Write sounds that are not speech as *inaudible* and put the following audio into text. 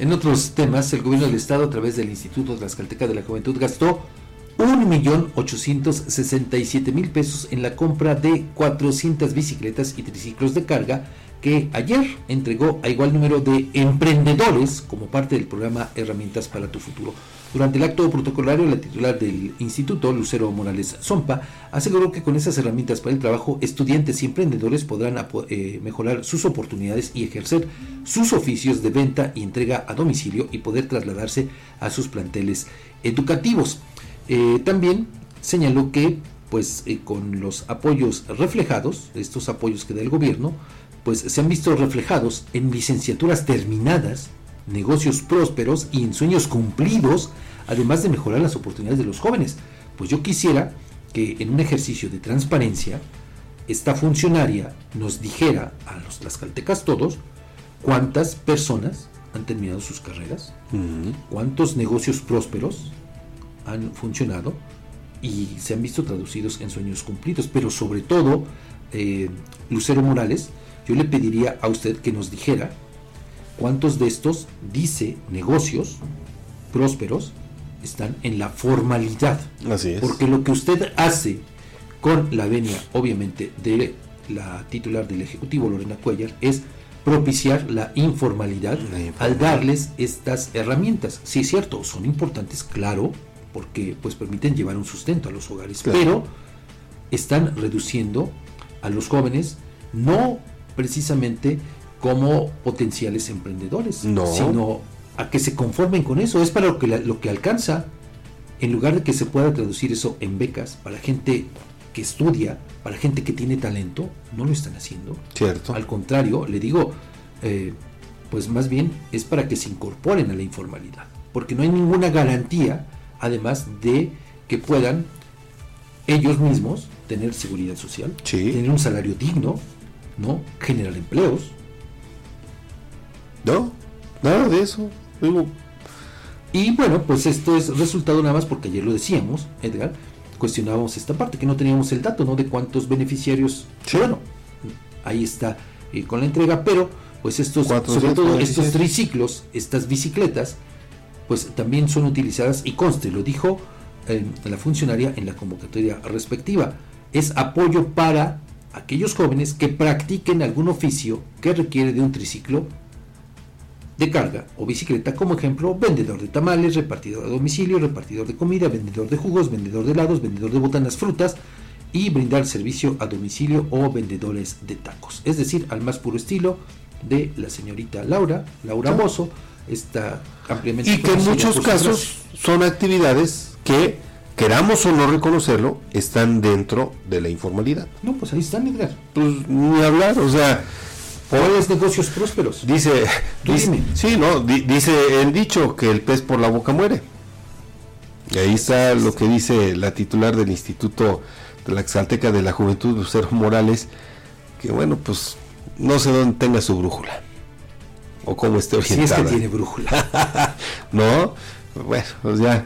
En otros temas, el gobierno del estado a través del Instituto Tlaxcalteca de la Juventud gastó 1.867.000 pesos en la compra de 400 bicicletas y triciclos de carga que ayer entregó a igual número de emprendedores como parte del programa Herramientas para tu Futuro. Durante el acto protocolario, la titular del instituto, Lucero Morales Zompa, aseguró que con esas herramientas para el trabajo, estudiantes y emprendedores podrán eh, mejorar sus oportunidades y ejercer sus oficios de venta y entrega a domicilio y poder trasladarse a sus planteles educativos. Eh, también señaló que pues eh, con los apoyos reflejados, estos apoyos que da el gobierno, pues se han visto reflejados en licenciaturas terminadas, negocios prósperos y en sueños cumplidos, además de mejorar las oportunidades de los jóvenes. Pues yo quisiera que en un ejercicio de transparencia, esta funcionaria nos dijera a los tlaxcaltecas todos cuántas personas han terminado sus carreras, cuántos negocios prósperos han funcionado y se han visto traducidos en sueños cumplidos, pero sobre todo, eh, Lucero Morales, yo le pediría a usted que nos dijera cuántos de estos, dice, negocios prósperos están en la formalidad. Así es. Porque lo que usted hace con la venia, obviamente, de la titular del Ejecutivo, Lorena Cuellar, es propiciar la informalidad, al darles estas herramientas. Sí, es cierto, son importantes, claro, porque pues permiten llevar un sustento a los hogares, pero están reduciendo a los jóvenes no precisamente como potenciales emprendedores, sino a que se conformen con eso. Es para lo que, lo que alcanza. En lugar de que se pueda traducir eso en becas para gente que estudia, para gente que tiene talento, no lo están haciendo. Cierto. Al contrario, le digo, eh, pues más bien es para que se incorporen a la informalidad, porque no hay ninguna garantía, además de que puedan ellos mismos tener seguridad social, tener un salario digno, ¿no? Generar empleos. No, nada de eso. Y bueno, pues esto es resultado nada más porque ayer lo decíamos, Edgar, cuestionábamos esta parte, que no teníamos el dato, ¿no? De cuántos beneficiarios. Bueno, ahí está eh, con la entrega, pero pues estos, sobre todo estos triciclos, estas bicicletas, pues también son utilizadas y conste, lo dijo eh, la funcionaria en la convocatoria respectiva, es apoyo para aquellos jóvenes que practiquen algún oficio que requiere de un triciclo de carga o bicicleta, como ejemplo, vendedor de tamales, repartidor a domicilio, repartidor de comida, vendedor de jugos, vendedor de helados, vendedor de botanas, frutas y brindar servicio a domicilio o vendedores de tacos. Es decir, al más puro estilo de la señorita Laura, Laura Mozo, está ampliamente... Y que en muchos casos son actividades que queramos o no reconocerlo, están dentro de la informalidad. No, pues ahí están, Edgar. Pues ni hablar, o sea, ¿Cuáles negocios prósperos? Dice, dice sí, no, dice el dicho que el pez por la boca muere. Y ahí está lo que dice la titular del Instituto de la Exalteca de la Juventud, Lucero Morales, que bueno, pues no sé dónde tenga su brújula o cómo esté orientada. Si es que tiene brújula. *laughs* no, bueno, pues ya.